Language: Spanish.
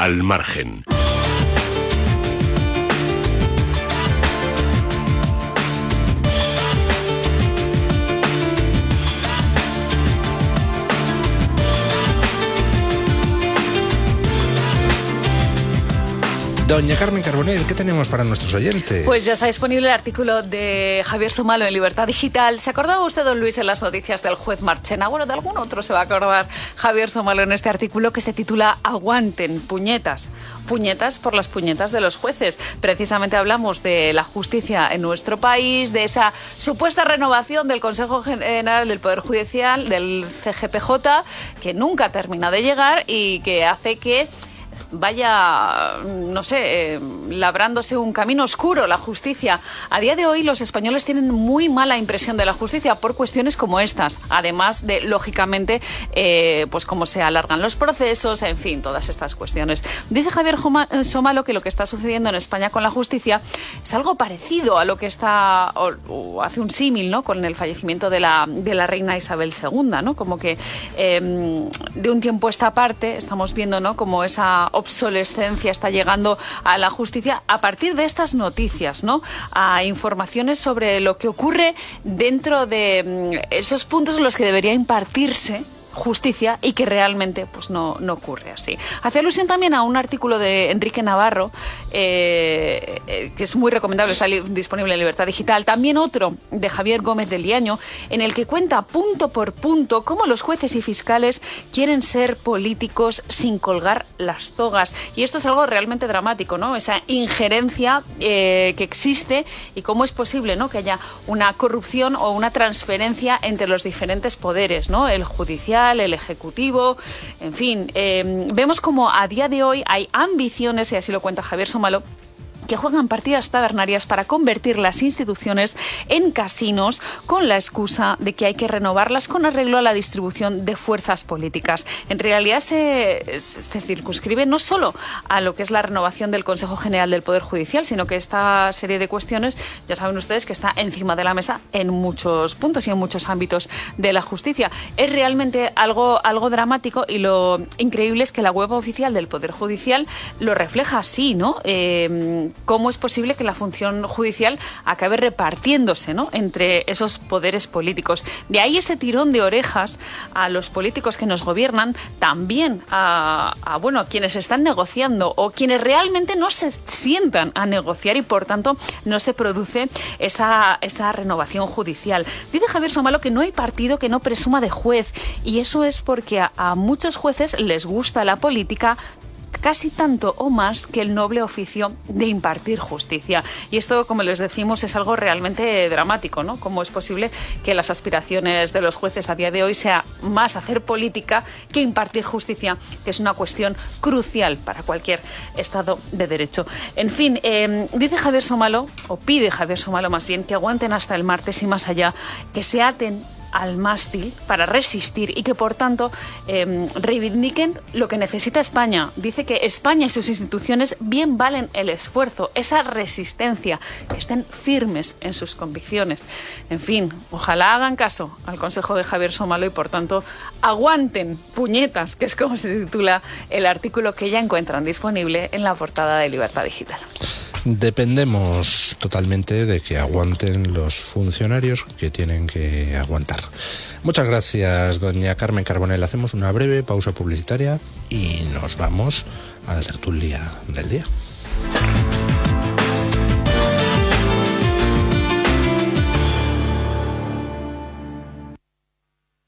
al margen. Doña Carmen Carbonell, ¿qué tenemos para nuestros oyentes? Pues ya está disponible el artículo de Javier Somalo en Libertad Digital. ¿Se acordaba usted, don Luis, en las noticias del juez Marchena? Bueno, de algún otro se va a acordar Javier Somalo en este artículo que se titula Aguanten, puñetas. Puñetas por las puñetas de los jueces. Precisamente hablamos de la justicia en nuestro país, de esa supuesta renovación del Consejo General del Poder Judicial, del CGPJ, que nunca termina de llegar y que hace que vaya, no sé, eh, labrándose un camino oscuro la justicia. A día de hoy los españoles tienen muy mala impresión de la justicia por cuestiones como estas, además de, lógicamente, eh, pues cómo se alargan los procesos, en fin, todas estas cuestiones. Dice Javier eh, Somalo que lo que está sucediendo en España con la justicia es algo parecido a lo que está, o, hace un símil, ¿no?, con el fallecimiento de la, de la reina Isabel II, ¿no? Como que em, de un tiempo a esta parte estamos viendo, ¿no?, como esa obsolescencia está llegando a la justicia a partir de estas noticias, ¿no? A informaciones sobre lo que ocurre dentro de mm, esos puntos en los que debería impartirse justicia y que realmente pues no, no ocurre así. Hace alusión también a un artículo de Enrique Navarro, eh, eh, que es muy recomendable, está disponible en Libertad Digital, también otro de Javier Gómez del Liaño, en el que cuenta punto por punto cómo los jueces y fiscales quieren ser políticos sin colgar las togas. Y esto es algo realmente dramático, ¿no? Esa injerencia eh, que existe y cómo es posible, ¿no? Que haya una corrupción o una transferencia entre los diferentes poderes, ¿no? El judicial, el Ejecutivo, en fin, eh, vemos como a día de hoy hay ambiciones, y así lo cuenta Javier Somalo, que juegan partidas tabernarias para convertir las instituciones en casinos con la excusa de que hay que renovarlas con arreglo a la distribución de fuerzas políticas. En realidad se, circunscribe no solo a lo que es la renovación del Consejo General del Poder Judicial, sino que esta serie de cuestiones, ya saben ustedes que está encima de la mesa en muchos puntos y en muchos ámbitos de la justicia. Es realmente algo, algo dramático y lo increíble es que la web oficial del Poder Judicial lo refleja así, ¿no? Eh, cómo es posible que la función judicial acabe repartiéndose ¿no? entre esos poderes políticos. De ahí ese tirón de orejas a los políticos que nos gobiernan, también a, bueno, quienes están negociando o quienes realmente no se sientan a negociar y por tanto no se produce esa, esa renovación judicial. Dice Javier Somalo que no hay partido que no presuma de juez y eso es porque a muchos jueces les gusta la política, casi tanto o más que el noble oficio de impartir justicia. Y esto, como les decimos, es algo realmente dramático, ¿no? ¿Cómo es posible que las aspiraciones de los jueces a día de hoy sea más hacer política que impartir justicia, que es una cuestión crucial para cualquier Estado de Derecho? En fin, em, dice Javier Somalo, o pide Javier Somalo más bien, que aguanten hasta el martes y más allá, que se aten al mástil para resistir y que por tanto em, reivindiquen lo que necesita España. Dice que España y sus instituciones bien valen el esfuerzo, esa resistencia, que estén firmes en sus convicciones. En fin, ojalá hagan caso al consejo de Javier Somalo y por tanto aguanten puñetas, que es como se titula el artículo que ya encuentran disponible en la portada de Libertad Digital. Dependemos totalmente de que aguanten los funcionarios que tienen que aguantar. Muchas gracias, doña Carmen Carbonell. Hacemos una breve pausa publicitaria y nos vamos a la tertulia del día.